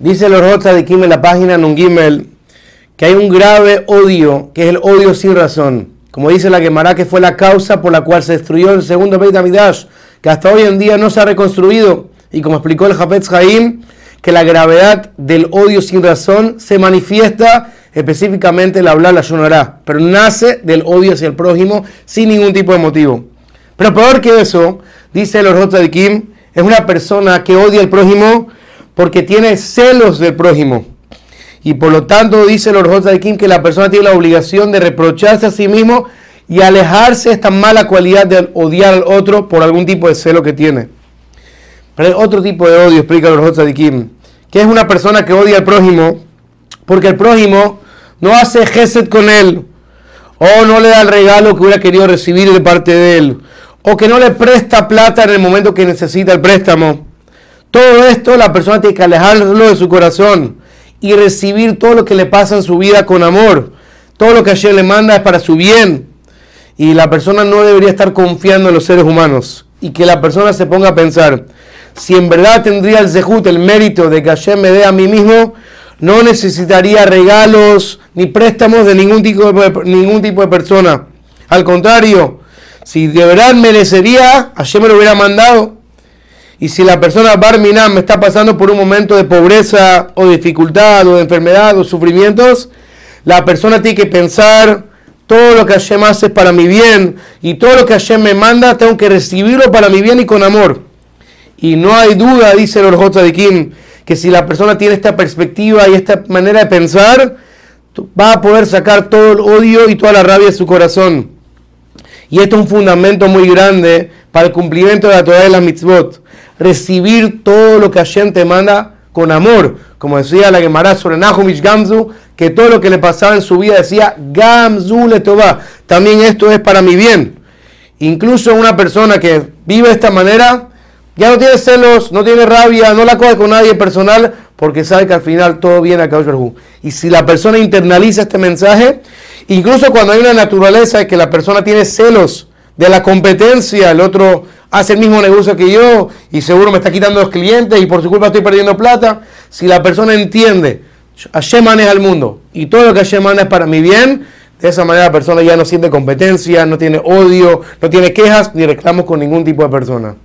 Dice los Rocha de Kim en la página Nungimel que hay un grave odio, que es el odio sin razón. Como dice la Gemara, que fue la causa por la cual se destruyó el segundo Beit Hamidash, que hasta hoy en día no se ha reconstruido. Y como explicó el Hafetz Haim, que la gravedad del odio sin razón se manifiesta específicamente el hablar la Yonará, pero nace del odio hacia el prójimo sin ningún tipo de motivo. Pero peor que eso, dice el Orjota de Kim, es una persona que odia al prójimo porque tiene celos del prójimo. Y por lo tanto dice el Orjota de Kim que la persona tiene la obligación de reprocharse a sí mismo y alejarse de esta mala cualidad de odiar al otro por algún tipo de celo que tiene. Pero hay otro tipo de odio, explica el Orjota de Kim, que es una persona que odia al prójimo porque el prójimo no hace gesed con él, o no le da el regalo que hubiera querido recibir de parte de él, o que no le presta plata en el momento que necesita el préstamo. Todo esto la persona tiene que alejarlo de su corazón y recibir todo lo que le pasa en su vida con amor. Todo lo que ayer le manda es para su bien. Y la persona no debería estar confiando en los seres humanos. Y que la persona se ponga a pensar, si en verdad tendría el zehut, el mérito de que ayer me dé a mí mismo, no necesitaría regalos ni préstamos de ningún tipo de, ningún tipo de persona. Al contrario, si de verdad merecería, ayer me lo hubiera mandado. Y si la persona Barminam está pasando por un momento de pobreza o dificultad o de enfermedad o sufrimientos, la persona tiene que pensar todo lo que Hashem hace para mi bien y todo lo que Hashem me manda, tengo que recibirlo para mi bien y con amor. Y no hay duda, dice el Orjota de Kim, que si la persona tiene esta perspectiva y esta manera de pensar, va a poder sacar todo el odio y toda la rabia de su corazón. Y esto es un fundamento muy grande para el cumplimiento de la Torah de la mitzvot. Recibir todo lo que Hashem te manda con amor. Como decía la Gemara sobre Nahumish Gamzu, que todo lo que le pasaba en su vida decía Gamzu le toba. También esto es para mi bien. Incluso una persona que vive de esta manera, ya no tiene celos, no tiene rabia, no la coge con nadie personal, porque sabe que al final todo viene a causa Y si la persona internaliza este mensaje, incluso cuando hay una naturaleza de que la persona tiene celos de la competencia, el otro hace el mismo negocio que yo y seguro me está quitando los clientes y por su culpa estoy perdiendo plata, si la persona entiende, Hashem maneja el mundo y todo lo que Hashem maneja es para mi bien, de esa manera la persona ya no siente competencia, no tiene odio, no tiene quejas ni reclamos con ningún tipo de persona.